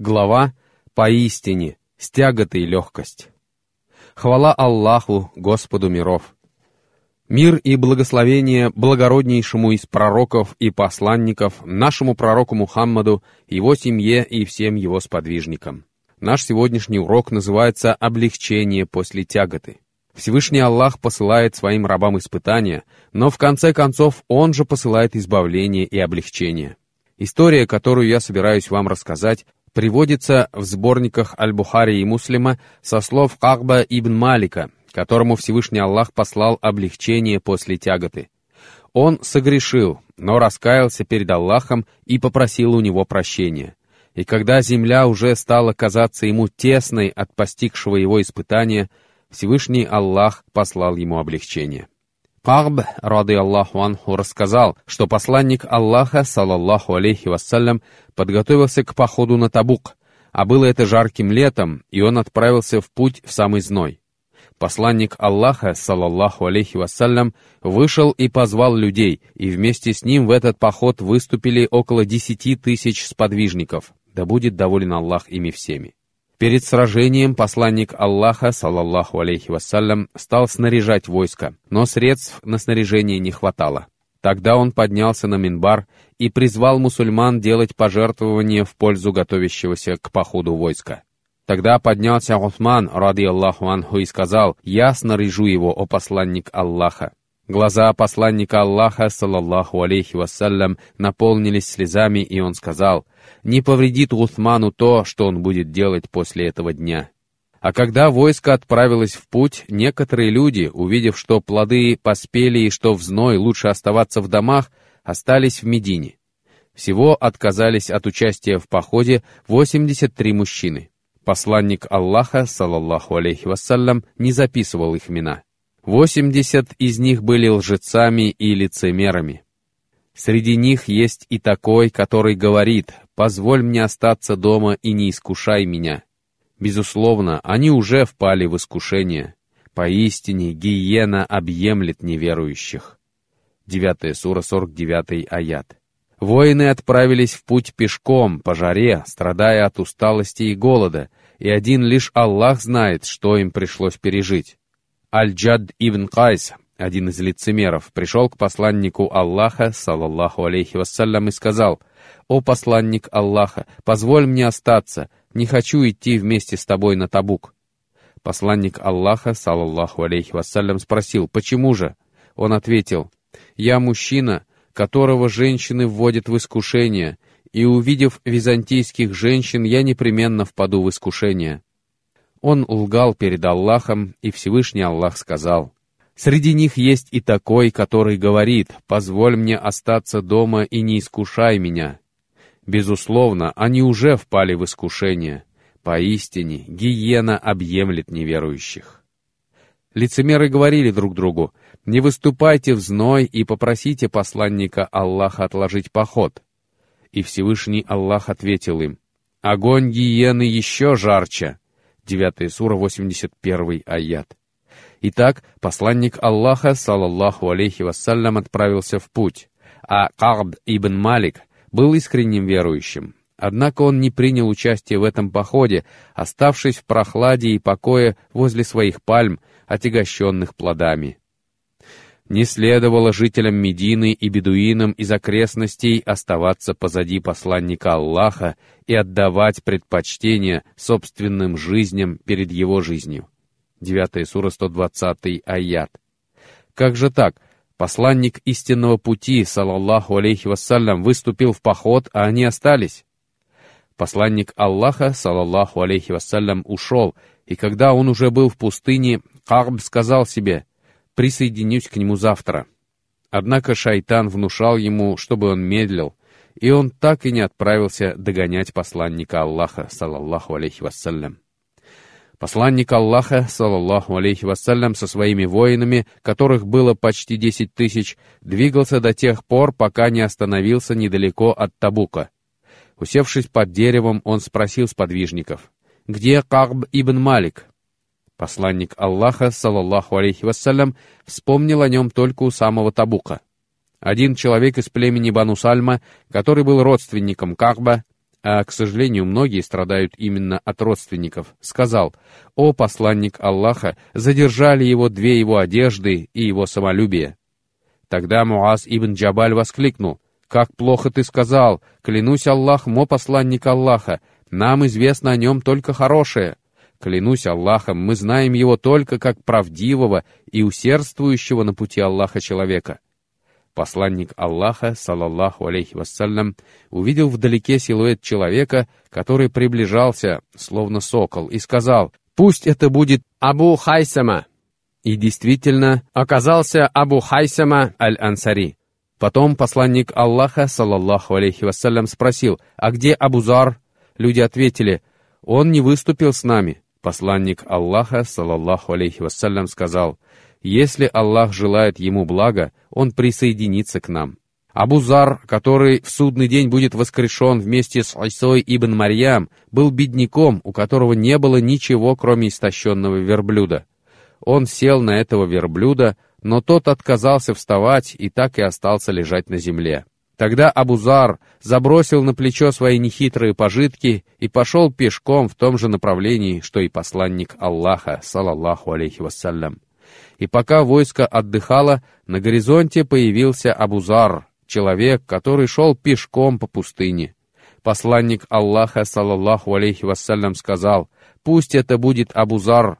Глава «Поистине, с тяготой легкость». Хвала Аллаху, Господу миров. Мир и благословение благороднейшему из пророков и посланников, нашему пророку Мухаммаду, его семье и всем его сподвижникам. Наш сегодняшний урок называется «Облегчение после тяготы». Всевышний Аллах посылает своим рабам испытания, но в конце концов Он же посылает избавление и облегчение. История, которую я собираюсь вам рассказать, приводится в сборниках Аль-Бухари и Муслима со слов Кахба ибн Малика, которому Всевышний Аллах послал облегчение после тяготы. Он согрешил, но раскаялся перед Аллахом и попросил у него прощения. И когда земля уже стала казаться ему тесной от постигшего его испытания, Всевышний Аллах послал ему облегчение. Каб, рады Аллаху анху, рассказал, что посланник Аллаха, салаллаху алейхи вассалям, подготовился к походу на Табук, а было это жарким летом, и он отправился в путь в самый зной. Посланник Аллаха, салаллаху алейхи вассалям, вышел и позвал людей, и вместе с ним в этот поход выступили около десяти тысяч сподвижников, да будет доволен Аллах ими всеми. Перед сражением посланник Аллаха, салаллаху алейхи вассалям, стал снаряжать войско, но средств на снаряжение не хватало. Тогда он поднялся на Минбар и призвал мусульман делать пожертвования в пользу готовящегося к походу войска. Тогда поднялся Усман, ради Аллаху анху, и сказал, «Я снаряжу его, о посланник Аллаха». Глаза посланника Аллаха, салаллаху алейхи вассалям, наполнились слезами, и он сказал, «Не повредит Усману то, что он будет делать после этого дня». А когда войско отправилось в путь, некоторые люди, увидев, что плоды поспели и что в зной лучше оставаться в домах, остались в Медине. Всего отказались от участия в походе 83 мужчины. Посланник Аллаха, салаллаху алейхи вассалям, не записывал их имена. Восемьдесят из них были лжецами и лицемерами. Среди них есть и такой, который говорит, «Позволь мне остаться дома и не искушай меня». Безусловно, они уже впали в искушение. Поистине, гиена объемлет неверующих. 9 сура, 49 аят. Воины отправились в путь пешком, по жаре, страдая от усталости и голода, и один лишь Аллах знает, что им пришлось пережить. Аль-Джад ибн Кайс, один из лицемеров, пришел к посланнику Аллаха, салаллаху алейхи вассалям, и сказал, «О посланник Аллаха, позволь мне остаться, не хочу идти вместе с тобой на Табук». Посланник Аллаха, салаллаху алейхи вассалям, спросил, «Почему же?» Он ответил, «Я мужчина, которого женщины вводят в искушение, и, увидев византийских женщин, я непременно впаду в искушение». Он лгал перед Аллахом, и Всевышний Аллах сказал, «Среди них есть и такой, который говорит, «Позволь мне остаться дома и не искушай меня». Безусловно, они уже впали в искушение. Поистине, гиена объемлет неверующих. Лицемеры говорили друг другу, «Не выступайте в зной и попросите посланника Аллаха отложить поход». И Всевышний Аллах ответил им, «Огонь гиены еще жарче, 9 сура, 81 аят. Итак, посланник Аллаха, салаллаху алейхи вассалям, отправился в путь, а Каб ибн Малик был искренним верующим. Однако он не принял участие в этом походе, оставшись в прохладе и покое возле своих пальм, отягощенных плодами. Не следовало жителям Медины и бедуинам из окрестностей оставаться позади посланника Аллаха и отдавать предпочтение собственным жизням перед его жизнью. 9 сура 120 аят. Как же так? Посланник истинного пути, салаллаху алейхи вассалям, выступил в поход, а они остались. Посланник Аллаха, салаллаху алейхи вассалям, ушел, и когда он уже был в пустыне, Карб сказал себе, присоединюсь к нему завтра. Однако шайтан внушал ему, чтобы он медлил, и он так и не отправился догонять посланника Аллаха, салаллаху алейхи вассалям. Посланник Аллаха, салаллаху алейхи вассалям, со своими воинами, которых было почти десять тысяч, двигался до тех пор, пока не остановился недалеко от Табука. Усевшись под деревом, он спросил сподвижников, «Где Каб ибн Малик?» Посланник Аллаха, салаллаху алейхи вассалям, вспомнил о нем только у самого Табука. Один человек из племени Бану Сальма, который был родственником Кахба, а, к сожалению, многие страдают именно от родственников, сказал, «О посланник Аллаха, задержали его две его одежды и его самолюбие». Тогда Муаз ибн Джабаль воскликнул, «Как плохо ты сказал! Клянусь Аллахом, о посланник Аллаха! Нам известно о нем только хорошее!» Клянусь Аллахом, мы знаем его только как правдивого и усердствующего на пути Аллаха человека. Посланник Аллаха, салаллаху алейхи вассалям, увидел вдалеке силуэт человека, который приближался, словно сокол, и сказал, «Пусть это будет Абу Хайсама». И действительно, оказался Абу Хайсама аль-Ансари. Потом посланник Аллаха, салаллаху алейхи вассалям, спросил, «А где Абузар?» Люди ответили, «Он не выступил с нами». Посланник Аллаха, салаллаху алейхи вассалям, сказал, «Если Аллах желает ему блага, он присоединится к нам». Абузар, который в судный день будет воскрешен вместе с Айсой ибн Марьям, был бедняком, у которого не было ничего, кроме истощенного верблюда. Он сел на этого верблюда, но тот отказался вставать и так и остался лежать на земле. Тогда Абузар забросил на плечо свои нехитрые пожитки и пошел пешком в том же направлении, что и посланник Аллаха, салаллаху алейхи вассалям. И пока войско отдыхало, на горизонте появился Абузар, человек, который шел пешком по пустыне. Посланник Аллаха, салаллаху алейхи вассалям, сказал, «Пусть это будет Абузар».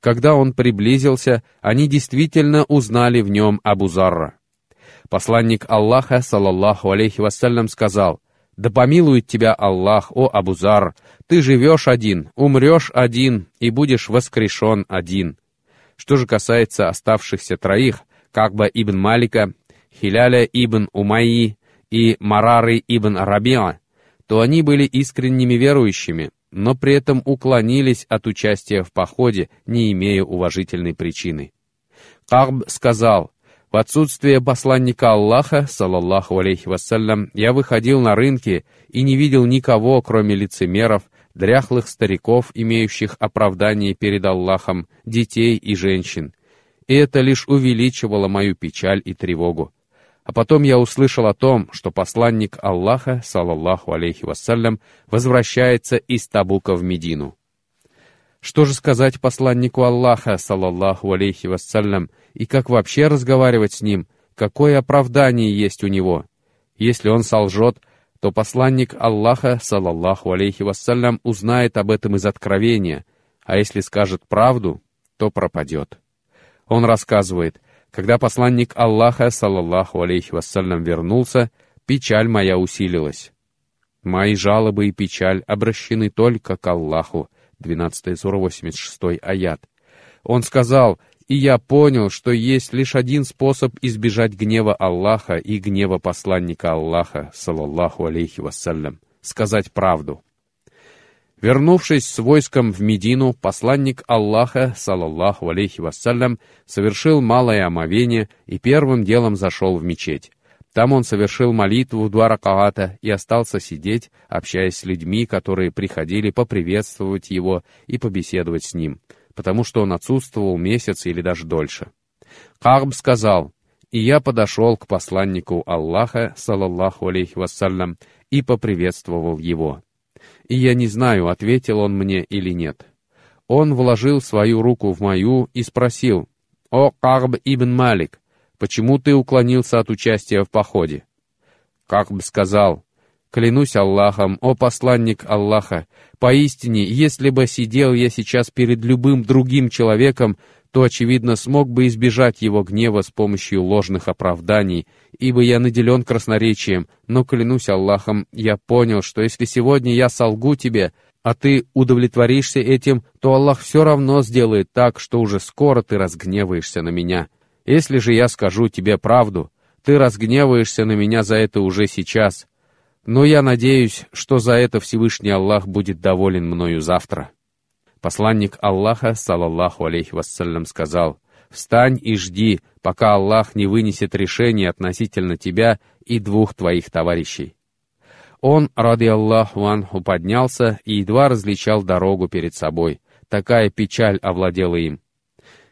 Когда он приблизился, они действительно узнали в нем Абузарра. Посланник Аллаха, салаллаху алейхи вассалям, сказал, «Да помилует тебя Аллах, о Абузар! Ты живешь один, умрешь один и будешь воскрешен один». Что же касается оставшихся троих, Кагба ибн Малика, Хиляля ибн Умайи и Марары ибн Рабиа, то они были искренними верующими, но при этом уклонились от участия в походе, не имея уважительной причины. Кагб сказал, в отсутствие посланника Аллаха, салаллаху алейхи вассалям, я выходил на рынки и не видел никого, кроме лицемеров, дряхлых стариков, имеющих оправдание перед Аллахом, детей и женщин. И это лишь увеличивало мою печаль и тревогу. А потом я услышал о том, что посланник Аллаха, салаллаху алейхи вассалям, возвращается из Табука в Медину. Что же сказать посланнику Аллаха, салаллаху алейхи вассалям, и как вообще разговаривать с ним, какое оправдание есть у него? Если он солжет, то посланник Аллаха, салаллаху алейхи вассалям, узнает об этом из откровения, а если скажет правду, то пропадет. Он рассказывает, когда посланник Аллаха, салаллаху алейхи вассалям, вернулся, печаль моя усилилась. Мои жалобы и печаль обращены только к Аллаху, 12 сура, 86 аят. Он сказал, «И я понял, что есть лишь один способ избежать гнева Аллаха и гнева посланника Аллаха, салаллаху алейхи вассалям, сказать правду». Вернувшись с войском в Медину, посланник Аллаха, салаллаху алейхи вассалям, совершил малое омовение и первым делом зашел в мечеть. Там он совершил молитву два ракаата и остался сидеть, общаясь с людьми, которые приходили поприветствовать его и побеседовать с ним, потому что он отсутствовал месяц или даже дольше. Карб сказал, «И я подошел к посланнику Аллаха, салаллаху алейхи вассалям, и поприветствовал его. И я не знаю, ответил он мне или нет. Он вложил свою руку в мою и спросил, «О, Карб ибн Малик, Почему ты уклонился от участия в походе?» Как бы сказал, «Клянусь Аллахом, о посланник Аллаха, поистине, если бы сидел я сейчас перед любым другим человеком, то, очевидно, смог бы избежать его гнева с помощью ложных оправданий, ибо я наделен красноречием, но, клянусь Аллахом, я понял, что если сегодня я солгу тебе, а ты удовлетворишься этим, то Аллах все равно сделает так, что уже скоро ты разгневаешься на меня. Если же я скажу тебе правду, ты разгневаешься на меня за это уже сейчас. Но я надеюсь, что за это Всевышний Аллах будет доволен мною завтра». Посланник Аллаха, салаллаху алейхи вассалям, сказал, «Встань и жди, пока Аллах не вынесет решение относительно тебя и двух твоих товарищей». Он, ради Аллаху анху, поднялся и едва различал дорогу перед собой. Такая печаль овладела им.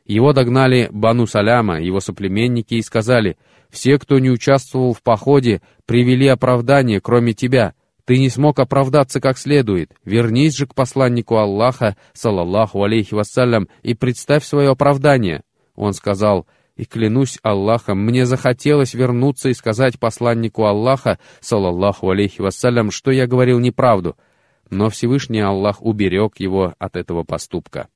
Его догнали Бану Саляма, его соплеменники, и сказали, «Все, кто не участвовал в походе, привели оправдание, кроме тебя. Ты не смог оправдаться как следует. Вернись же к посланнику Аллаха, салаллаху алейхи вассалям, и представь свое оправдание. Он сказал, и клянусь Аллахом, мне захотелось вернуться и сказать посланнику Аллаха, салаллаху алейхи вассалям, что я говорил неправду, но Всевышний Аллах уберег его от этого поступка.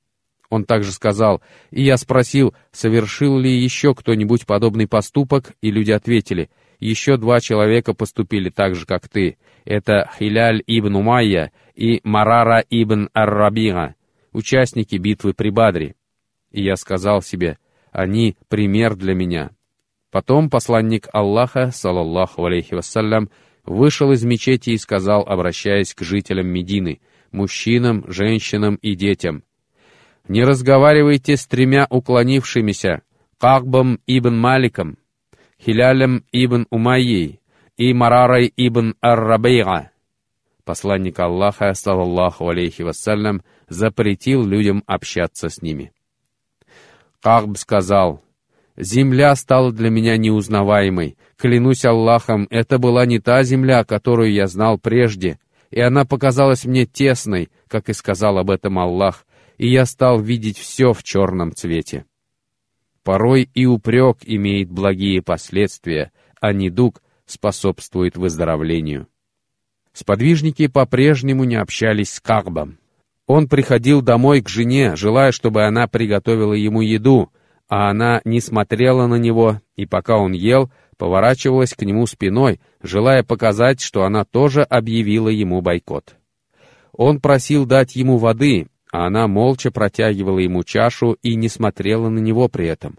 Он также сказал, и я спросил, совершил ли еще кто-нибудь подобный поступок, и люди ответили, еще два человека поступили так же, как ты. Это Хиляль ибн Умайя и Марара ибн Ар-Рабига, участники битвы при Бадре. И я сказал себе, они пример для меня. Потом посланник Аллаха, салаллаху алейхи вассалям, вышел из мечети и сказал, обращаясь к жителям Медины, мужчинам, женщинам и детям, «Не разговаривайте с тремя уклонившимися, Кахбом ибн Маликом, Хилялем ибн Умайей и Марарой ибн Ар-Рабейга». Посланник Аллаха, салаллаху алейхи вассалям, запретил людям общаться с ними. Кахб сказал, «Земля стала для меня неузнаваемой. Клянусь Аллахом, это была не та земля, которую я знал прежде, и она показалась мне тесной, как и сказал об этом Аллах, и я стал видеть все в черном цвете». Порой и упрек имеет благие последствия, а недуг способствует выздоровлению. Сподвижники по-прежнему не общались с Кахбом. Он приходил домой к жене, желая, чтобы она приготовила ему еду, а она не смотрела на него, и пока он ел, поворачивалась к нему спиной, желая показать, что она тоже объявила ему бойкот. Он просил дать ему воды, а она молча протягивала ему чашу и не смотрела на него при этом.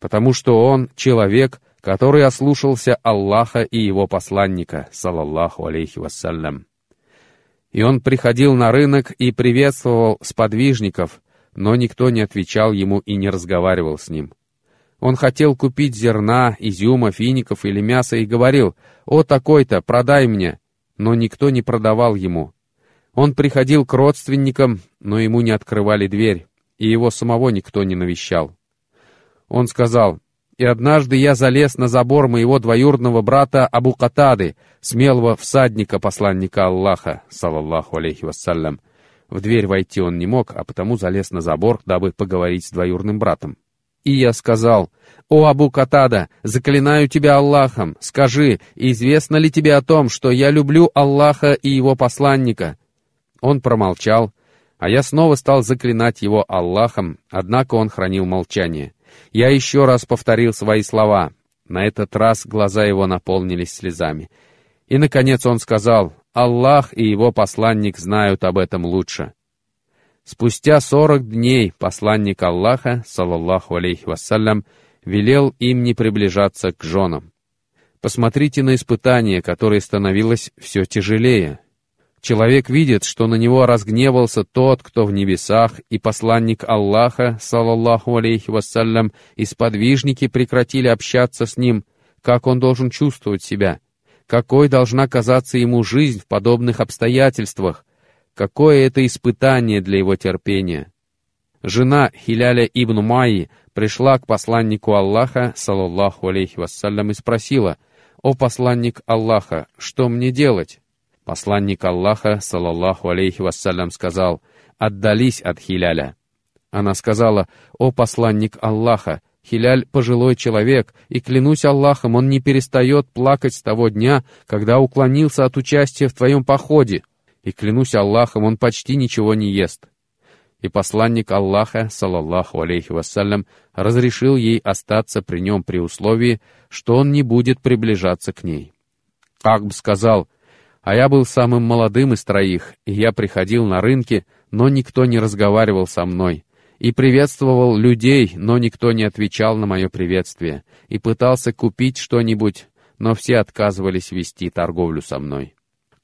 Потому что он человек, который ослушался Аллаха и его посланника, салаллаху алейхи вассалям. И он приходил на рынок и приветствовал сподвижников, но никто не отвечал ему и не разговаривал с ним. Он хотел купить зерна, изюма, фиников или мяса и говорил, «О, такой-то, продай мне!» Но никто не продавал ему. Он приходил к родственникам, но ему не открывали дверь, и его самого никто не навещал. Он сказал, и однажды я залез на забор моего двоюродного брата Абу Катады, смелого всадника посланника Аллаха, салаллаху алейхи вассалям. В дверь войти он не мог, а потому залез на забор, дабы поговорить с двоюродным братом. И я сказал, «О, Абу Катада, заклинаю тебя Аллахом, скажи, известно ли тебе о том, что я люблю Аллаха и его посланника?» Он промолчал, а я снова стал заклинать его Аллахом, однако он хранил молчание. Я еще раз повторил свои слова. На этот раз глаза его наполнились слезами. И, наконец, он сказал, «Аллах и его посланник знают об этом лучше». Спустя сорок дней посланник Аллаха, салаллаху алейхи вассалям, велел им не приближаться к женам. Посмотрите на испытание, которое становилось все тяжелее. Человек видит, что на него разгневался тот, кто в небесах, и посланник Аллаха, салаллаху алейхи вассалям, и сподвижники прекратили общаться с ним, как он должен чувствовать себя, какой должна казаться ему жизнь в подобных обстоятельствах, какое это испытание для его терпения. Жена Хиляля ибн Майи пришла к посланнику Аллаха, салаллаху алейхи вассалям, и спросила, «О посланник Аллаха, что мне делать?» Посланник Аллаха, салаллаху алейхи вассалям, сказал, «Отдались от Хиляля». Она сказала, «О посланник Аллаха, Хиляль — пожилой человек, и, клянусь Аллахом, он не перестает плакать с того дня, когда уклонился от участия в твоем походе, и, клянусь Аллахом, он почти ничего не ест». И посланник Аллаха, салаллаху алейхи вассалям, разрешил ей остаться при нем при условии, что он не будет приближаться к ней. Как бы сказал, а я был самым молодым из троих, и я приходил на рынки, но никто не разговаривал со мной, и приветствовал людей, но никто не отвечал на мое приветствие, и пытался купить что-нибудь, но все отказывались вести торговлю со мной.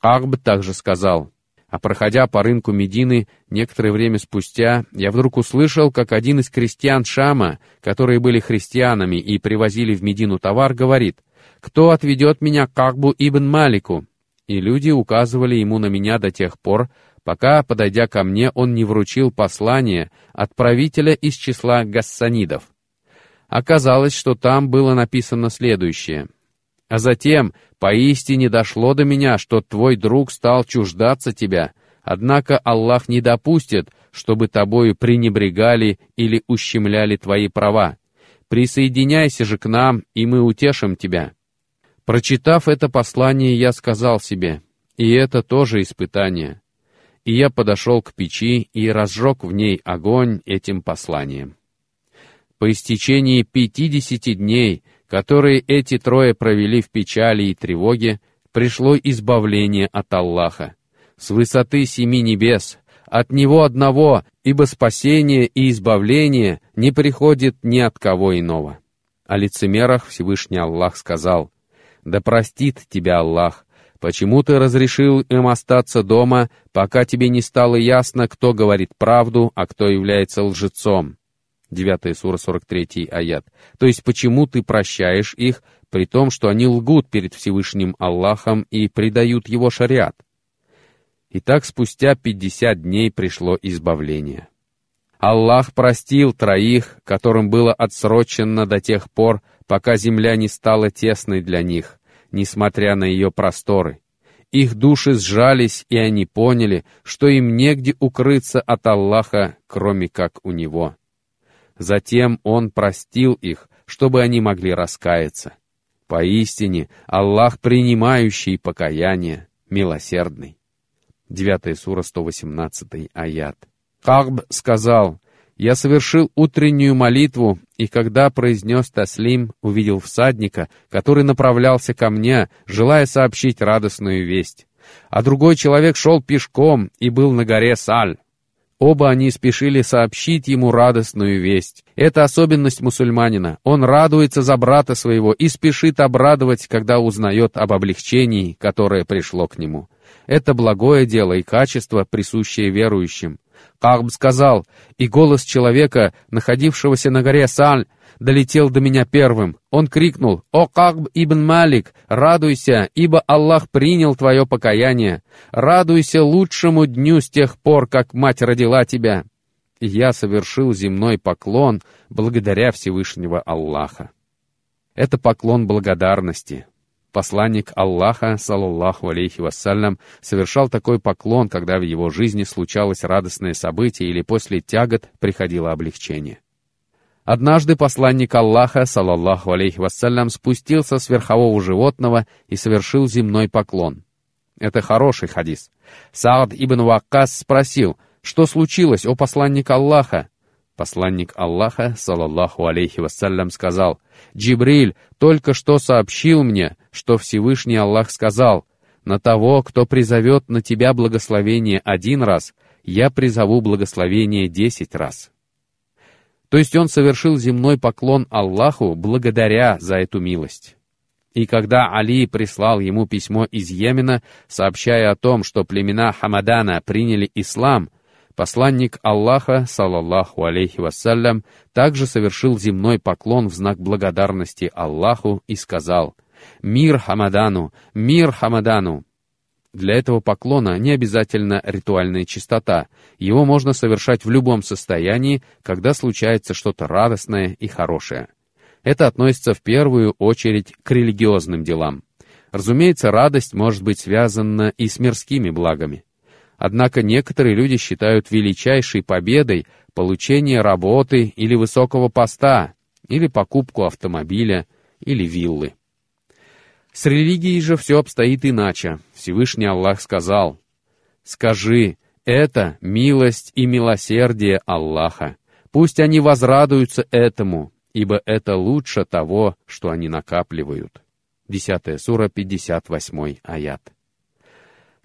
Ахб также сказал, а проходя по рынку Медины, некоторое время спустя, я вдруг услышал, как один из крестьян Шама, которые были христианами и привозили в Медину товар, говорит, «Кто отведет меня к Ахбу ибн Малику?» И люди указывали ему на меня до тех пор, пока, подойдя ко мне, он не вручил послание от правителя из числа гассанидов. Оказалось, что там было написано следующее. А затем поистине дошло до меня, что твой друг стал чуждаться тебя, однако Аллах не допустит, чтобы тобою пренебрегали или ущемляли твои права. Присоединяйся же к нам, и мы утешим тебя». Прочитав это послание, я сказал себе, и это тоже испытание. И я подошел к печи и разжег в ней огонь этим посланием. По истечении пятидесяти дней, которые эти трое провели в печали и тревоге, пришло избавление от Аллаха. С высоты семи небес, от Него одного, ибо спасение и избавление не приходит ни от кого иного. О лицемерах Всевышний Аллах сказал, «Да простит тебя Аллах, почему ты разрешил им остаться дома, пока тебе не стало ясно, кто говорит правду, а кто является лжецом?» 9 сура 43 аят. То есть почему ты прощаешь их, при том, что они лгут перед Всевышним Аллахом и предают его шариат? Итак, спустя 50 дней пришло избавление. Аллах простил троих, которым было отсрочено до тех пор, пока земля не стала тесной для них, несмотря на ее просторы. Их души сжались, и они поняли, что им негде укрыться от Аллаха, кроме как у Него. Затем Он простил их, чтобы они могли раскаяться. Поистине, Аллах, принимающий покаяние, милосердный. 9 сура, 118 аят. Кагб сказал, «Я совершил утреннюю молитву, и когда произнес Таслим, увидел всадника, который направлялся ко мне, желая сообщить радостную весть. А другой человек шел пешком и был на горе Саль. Оба они спешили сообщить ему радостную весть. Это особенность мусульманина. Он радуется за брата своего и спешит обрадовать, когда узнает об облегчении, которое пришло к нему. Это благое дело и качество, присущее верующим. Кахб сказал, и голос человека, находившегося на горе Саль, долетел до меня первым. Он крикнул, «О Кахб ибн Малик, радуйся, ибо Аллах принял твое покаяние. Радуйся лучшему дню с тех пор, как мать родила тебя». И я совершил земной поклон благодаря Всевышнего Аллаха. Это поклон благодарности. Посланник Аллаха, саллаллаху алейхи вассалям, совершал такой поклон, когда в его жизни случалось радостное событие или после тягот приходило облегчение. Однажды посланник Аллаха, салаллаху алейхи вассалям, спустился с верхового животного и совершил земной поклон. Это хороший хадис. Саад ибн Ваккас спросил, что случилось, о посланник Аллаха? Посланник Аллаха, салаллаху алейхи вассалям, сказал, «Джибриль только что сообщил мне, что Всевышний Аллах сказал, «На того, кто призовет на тебя благословение один раз, я призову благословение десять раз». То есть он совершил земной поклон Аллаху благодаря за эту милость. И когда Али прислал ему письмо из Йемена, сообщая о том, что племена Хамадана приняли ислам, посланник Аллаха, салаллаху алейхи вассалям, также совершил земной поклон в знак благодарности Аллаху и сказал «Мир Хамадану! Мир Хамадану!» Для этого поклона не обязательно ритуальная чистота. Его можно совершать в любом состоянии, когда случается что-то радостное и хорошее. Это относится в первую очередь к религиозным делам. Разумеется, радость может быть связана и с мирскими благами. Однако некоторые люди считают величайшей победой получение работы или высокого поста, или покупку автомобиля, или виллы. С религией же все обстоит иначе. Всевышний Аллах сказал, «Скажи, это милость и милосердие Аллаха. Пусть они возрадуются этому, ибо это лучше того, что они накапливают». 10 сура, 58 аят.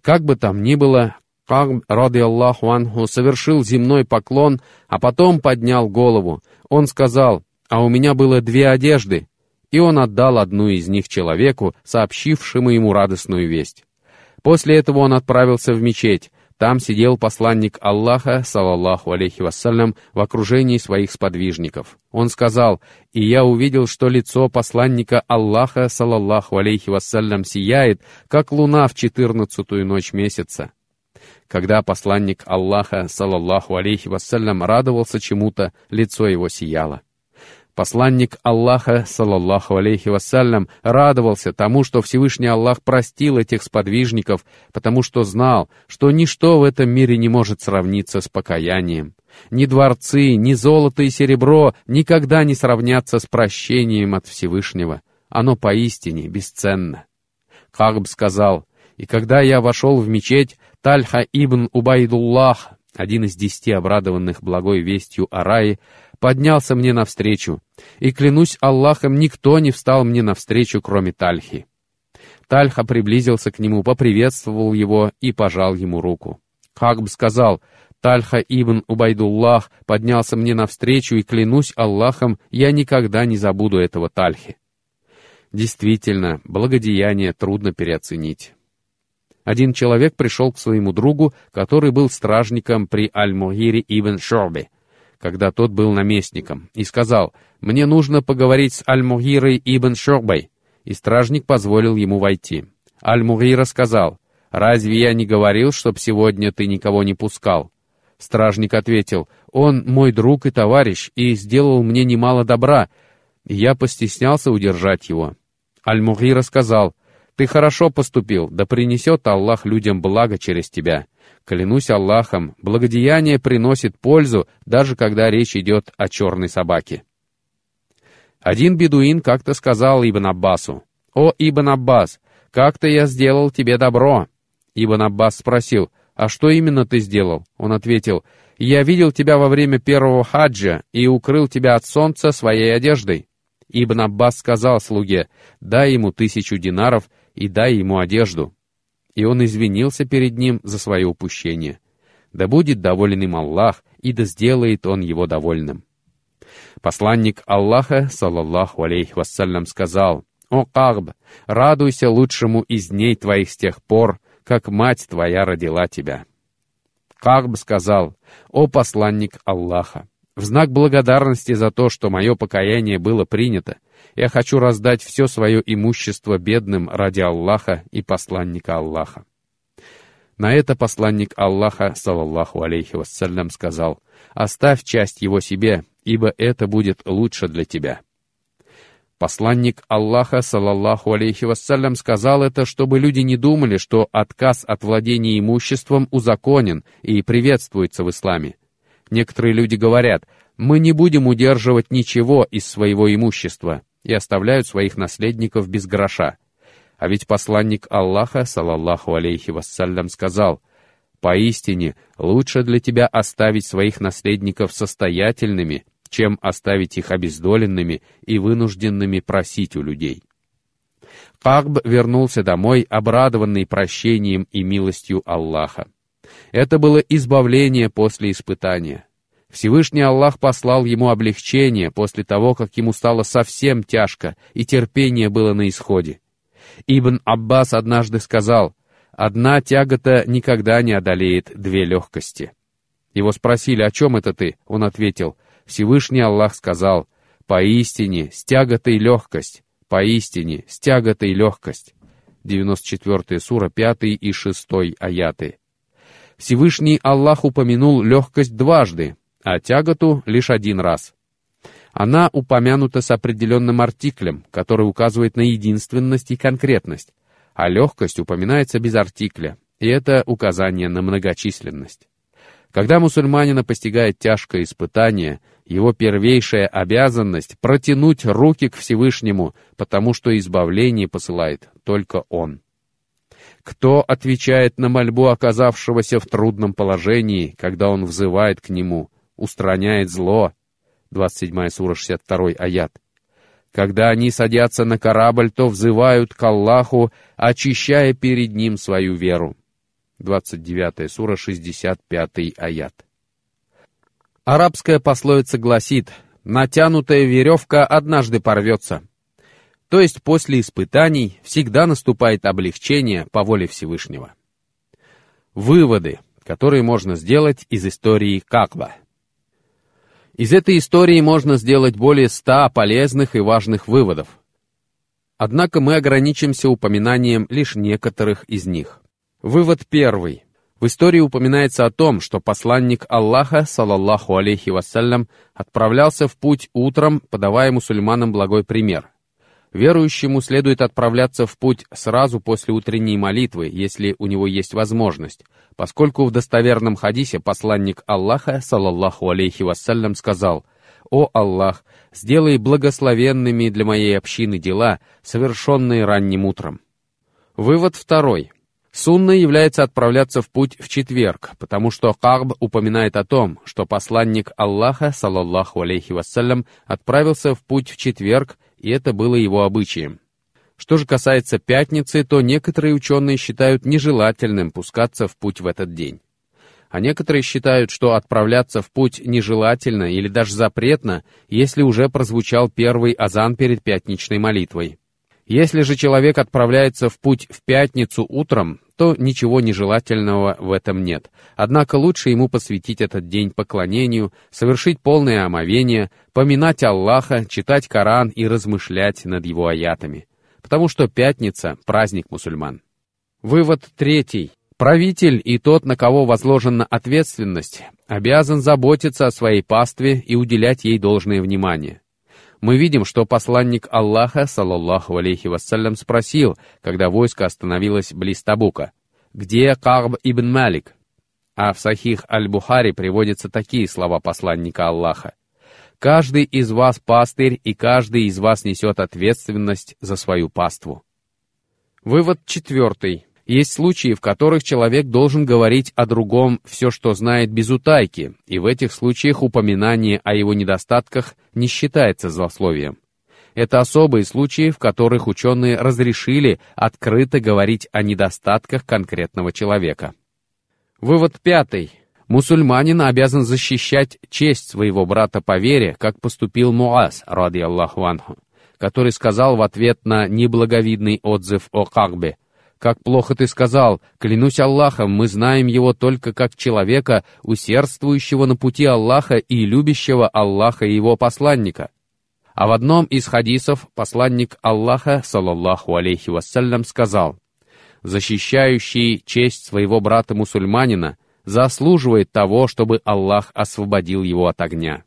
Как бы там ни было, Кагб, ради Аллаху анху, совершил земной поклон, а потом поднял голову. Он сказал, «А у меня было две одежды, и он отдал одну из них человеку, сообщившему ему радостную весть. После этого он отправился в мечеть. Там сидел посланник Аллаха, салаллаху алейхи вассалям, в окружении своих сподвижников. Он сказал, «И я увидел, что лицо посланника Аллаха, салаллаху алейхи вассалям, сияет, как луна в четырнадцатую ночь месяца». Когда посланник Аллаха, салаллаху алейхи вассалям, радовался чему-то, лицо его сияло. Посланник Аллаха, салаллаху алейхи вассалям, радовался тому, что Всевышний Аллах простил этих сподвижников, потому что знал, что ничто в этом мире не может сравниться с покаянием. Ни дворцы, ни золото и серебро никогда не сравнятся с прощением от Всевышнего. Оно поистине бесценно. Кагб сказал, «И когда я вошел в мечеть, Тальха ибн Убайдуллах, один из десяти обрадованных благой вестью о рае, поднялся мне навстречу, и, клянусь Аллахом, никто не встал мне навстречу, кроме Тальхи. Тальха приблизился к нему, поприветствовал его и пожал ему руку. Хагб сказал, Тальха ибн Убайдуллах поднялся мне навстречу, и, клянусь Аллахом, я никогда не забуду этого Тальхи. Действительно, благодеяние трудно переоценить. Один человек пришел к своему другу, который был стражником при Аль-Мугире ибн Шорбе, когда тот был наместником, и сказал, «Мне нужно поговорить с Аль-Мугирой ибн Шорбой», и стражник позволил ему войти. Аль-Мугира сказал, «Разве я не говорил, чтоб сегодня ты никого не пускал?» Стражник ответил, «Он мой друг и товарищ, и сделал мне немало добра, и я постеснялся удержать его». Аль-Мугира сказал, «Ты хорошо поступил, да принесет Аллах людям благо через тебя». Клянусь Аллахом, благодеяние приносит пользу, даже когда речь идет о черной собаке. Один бедуин как-то сказал Ибн Аббасу, «О, Ибн Аббас, как-то я сделал тебе добро». Ибн Аббас спросил, «А что именно ты сделал?» Он ответил, «Я видел тебя во время первого хаджа и укрыл тебя от солнца своей одеждой». Ибн Аббас сказал слуге, «Дай ему тысячу динаров и дай ему одежду» и он извинился перед ним за свое упущение. Да будет доволен им Аллах, и да сделает он его довольным. Посланник Аллаха, салаллаху алейхи вассалям, сказал, «О, Кагб, радуйся лучшему из дней твоих с тех пор, как мать твоя родила тебя». Кагб сказал, «О, посланник Аллаха, в знак благодарности за то, что мое покаяние было принято, я хочу раздать все свое имущество бедным ради Аллаха и посланника Аллаха. На это посланник Аллаха, салаллаху алейхи вассалям, сказал, «Оставь часть его себе, ибо это будет лучше для тебя». Посланник Аллаха, салаллаху алейхи вассалям, сказал это, чтобы люди не думали, что отказ от владения имуществом узаконен и приветствуется в исламе. Некоторые люди говорят, мы не будем удерживать ничего из своего имущества, и оставляют своих наследников без гроша. А ведь посланник Аллаха, салаллаху алейхи вассалям, сказал, «Поистине, лучше для тебя оставить своих наследников состоятельными, чем оставить их обездоленными и вынужденными просить у людей». Кагб вернулся домой, обрадованный прощением и милостью Аллаха. Это было избавление после испытания. Всевышний Аллах послал ему облегчение после того, как ему стало совсем тяжко, и терпение было на исходе. Ибн Аббас однажды сказал, «Одна тягота никогда не одолеет две легкости». Его спросили, «О чем это ты?» Он ответил, Всевышний Аллах сказал, «Поистине, с тяготой легкость, поистине, с тяготой легкость». 94 сура, 5 и 6 аяты. Всевышний Аллах упомянул легкость дважды, а тяготу лишь один раз. Она упомянута с определенным артиклем, который указывает на единственность и конкретность, а легкость упоминается без артикля, и это указание на многочисленность. Когда мусульманина постигает тяжкое испытание, его первейшая обязанность — протянуть руки к Всевышнему, потому что избавление посылает только Он. Кто отвечает на мольбу оказавшегося в трудном положении, когда он взывает к Нему, устраняет зло. 27 сура 62 аят. Когда они садятся на корабль, то взывают к Аллаху, очищая перед Ним свою веру. 29 сура 65 аят. Арабская пословица гласит «натянутая веревка однажды порвется». То есть после испытаний всегда наступает облегчение по воле Всевышнего. Выводы, которые можно сделать из истории Какба – из этой истории можно сделать более ста полезных и важных выводов. Однако мы ограничимся упоминанием лишь некоторых из них. Вывод первый. В истории упоминается о том, что посланник Аллаха, салаллаху алейхи вассалям, отправлялся в путь утром, подавая мусульманам благой пример. Верующему следует отправляться в путь сразу после утренней молитвы, если у него есть возможность, поскольку в достоверном хадисе посланник Аллаха, салаллаху алейхи вассалям, сказал «О Аллах, сделай благословенными для моей общины дела, совершенные ранним утром». Вывод второй. Сунна является отправляться в путь в четверг, потому что Кагб упоминает о том, что посланник Аллаха, салаллаху алейхи вассалям, отправился в путь в четверг, и это было его обычаем. Что же касается пятницы, то некоторые ученые считают нежелательным пускаться в путь в этот день. А некоторые считают, что отправляться в путь нежелательно или даже запретно, если уже прозвучал первый азан перед пятничной молитвой. Если же человек отправляется в путь в пятницу утром, то ничего нежелательного в этом нет. Однако лучше ему посвятить этот день поклонению, совершить полное омовение, поминать Аллаха, читать Коран и размышлять над его аятами. Потому что пятница — праздник мусульман. Вывод третий. Правитель и тот, на кого возложена ответственность, обязан заботиться о своей пастве и уделять ей должное внимание. Мы видим, что посланник Аллаха, саллаллаху алейхи вассалям, спросил, когда войско остановилось близ Табука, «Где Кагб ибн Малик?» А в Сахих Аль-Бухари приводятся такие слова посланника Аллаха. «Каждый из вас пастырь, и каждый из вас несет ответственность за свою паству». Вывод четвертый. Есть случаи, в которых человек должен говорить о другом все, что знает без утайки, и в этих случаях упоминание о его недостатках не считается злословием. Это особые случаи, в которых ученые разрешили открыто говорить о недостатках конкретного человека. Вывод пятый. Мусульманин обязан защищать честь своего брата по вере, как поступил Муаз, ради Аллаху анху, который сказал в ответ на неблаговидный отзыв о Кагбе – как плохо ты сказал! Клянусь Аллахом, мы знаем его только как человека, усердствующего на пути Аллаха и любящего Аллаха и его посланника». А в одном из хадисов посланник Аллаха, салаллаху алейхи вассалям, сказал, «Защищающий честь своего брата-мусульманина заслуживает того, чтобы Аллах освободил его от огня».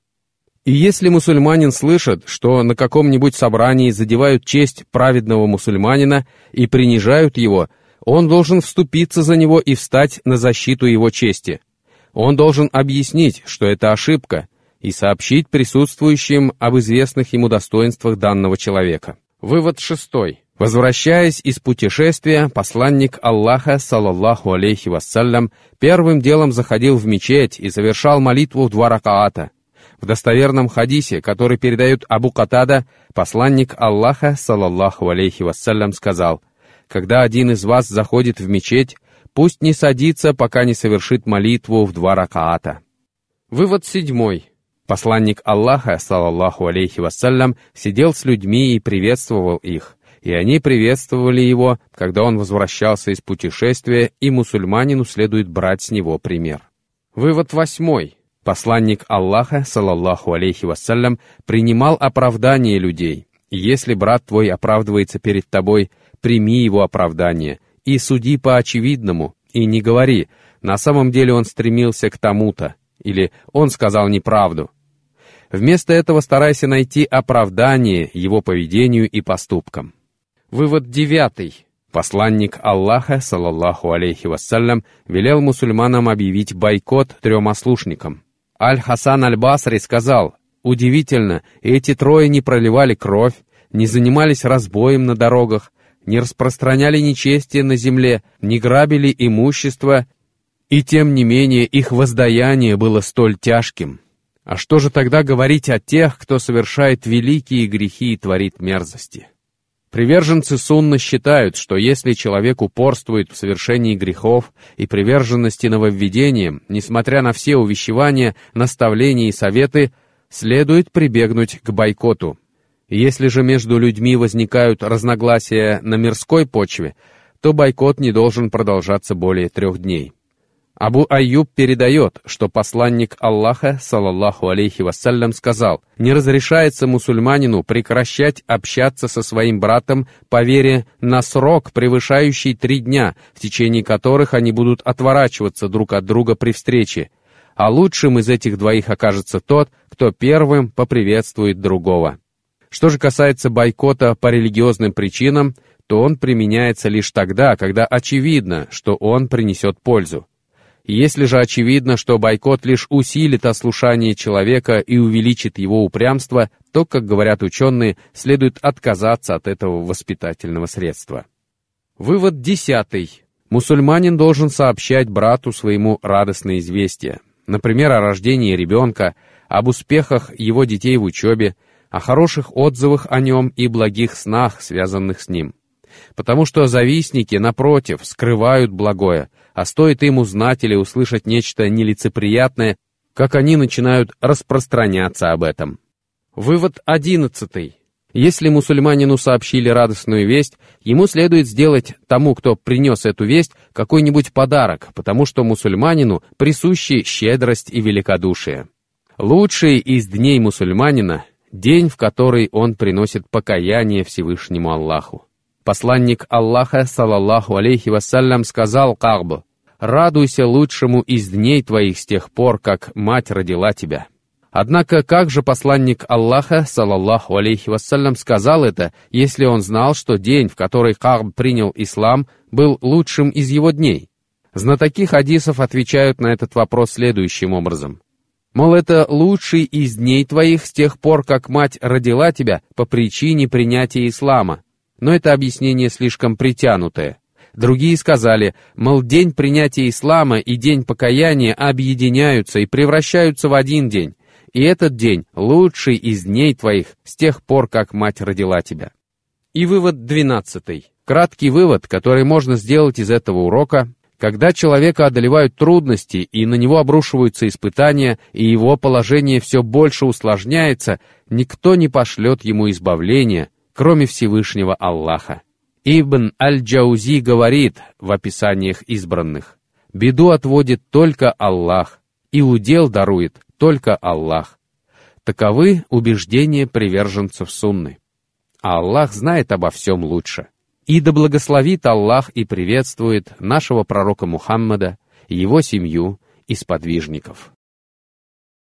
И если мусульманин слышит, что на каком-нибудь собрании задевают честь праведного мусульманина и принижают его, он должен вступиться за него и встать на защиту его чести. Он должен объяснить, что это ошибка, и сообщить присутствующим об известных ему достоинствах данного человека. Вывод шестой. Возвращаясь из путешествия, посланник Аллаха, салаллаху алейхи вассалям, первым делом заходил в мечеть и завершал молитву в два ракаата – в достоверном хадисе, который передают Абу Катада, посланник Аллаха, салаллаху алейхи вассалям, сказал, «Когда один из вас заходит в мечеть, пусть не садится, пока не совершит молитву в два ракаата». Вывод седьмой. Посланник Аллаха, салаллаху алейхи вассалям, сидел с людьми и приветствовал их, и они приветствовали его, когда он возвращался из путешествия, и мусульманину следует брать с него пример. Вывод восьмой. Посланник Аллаха, салаллаху алейхи вассалям, принимал оправдание людей. если брат твой оправдывается перед тобой, прими его оправдание и суди по очевидному, и не говори, на самом деле он стремился к тому-то, или он сказал неправду. Вместо этого старайся найти оправдание его поведению и поступкам. Вывод девятый. Посланник Аллаха, салаллаху алейхи вассалям, велел мусульманам объявить бойкот трем ослушникам. Аль-Хасан Аль-Басри сказал, «Удивительно, эти трое не проливали кровь, не занимались разбоем на дорогах, не распространяли нечестие на земле, не грабили имущество, и тем не менее их воздаяние было столь тяжким. А что же тогда говорить о тех, кто совершает великие грехи и творит мерзости?» Приверженцы сунны считают, что если человек упорствует в совершении грехов и приверженности нововведениям, несмотря на все увещевания, наставления и советы, следует прибегнуть к бойкоту. Если же между людьми возникают разногласия на мирской почве, то бойкот не должен продолжаться более трех дней. Абу Айюб передает, что посланник Аллаха, салаллаху алейхи вассалям, сказал, «Не разрешается мусульманину прекращать общаться со своим братом по вере на срок, превышающий три дня, в течение которых они будут отворачиваться друг от друга при встрече, а лучшим из этих двоих окажется тот, кто первым поприветствует другого». Что же касается бойкота по религиозным причинам, то он применяется лишь тогда, когда очевидно, что он принесет пользу. Если же очевидно, что бойкот лишь усилит ослушание человека и увеличит его упрямство, то, как говорят ученые, следует отказаться от этого воспитательного средства. Вывод десятый. Мусульманин должен сообщать брату своему радостные известия, например, о рождении ребенка, об успехах его детей в учебе, о хороших отзывах о нем и благих снах, связанных с ним. Потому что завистники, напротив, скрывают благое, а стоит им узнать или услышать нечто нелицеприятное, как они начинают распространяться об этом. Вывод одиннадцатый. Если мусульманину сообщили радостную весть, ему следует сделать тому, кто принес эту весть, какой-нибудь подарок, потому что мусульманину присущи щедрость и великодушие. Лучший из дней мусульманина — день, в который он приносит покаяние Всевышнему Аллаху. Посланник Аллаха, салаллаху алейхи вассалям, сказал Кагбу, радуйся лучшему из дней твоих с тех пор, как мать родила тебя». Однако как же посланник Аллаха, салаллаху алейхи вассалям, сказал это, если он знал, что день, в который Кагб принял ислам, был лучшим из его дней? Знатоки хадисов отвечают на этот вопрос следующим образом. Мол, это лучший из дней твоих с тех пор, как мать родила тебя по причине принятия ислама. Но это объяснение слишком притянутое. Другие сказали, мол, день принятия ислама и день покаяния объединяются и превращаются в один день, и этот день лучший из дней твоих с тех пор, как мать родила тебя. И вывод двенадцатый. Краткий вывод, который можно сделать из этого урока, когда человека одолевают трудности и на него обрушиваются испытания, и его положение все больше усложняется, никто не пошлет ему избавления, кроме Всевышнего Аллаха. Ибн Аль-Джаузи говорит в описаниях избранных, «Беду отводит только Аллах, и удел дарует только Аллах». Таковы убеждения приверженцев сунны. А Аллах знает обо всем лучше. И да благословит Аллах и приветствует нашего пророка Мухаммада, его семью и сподвижников.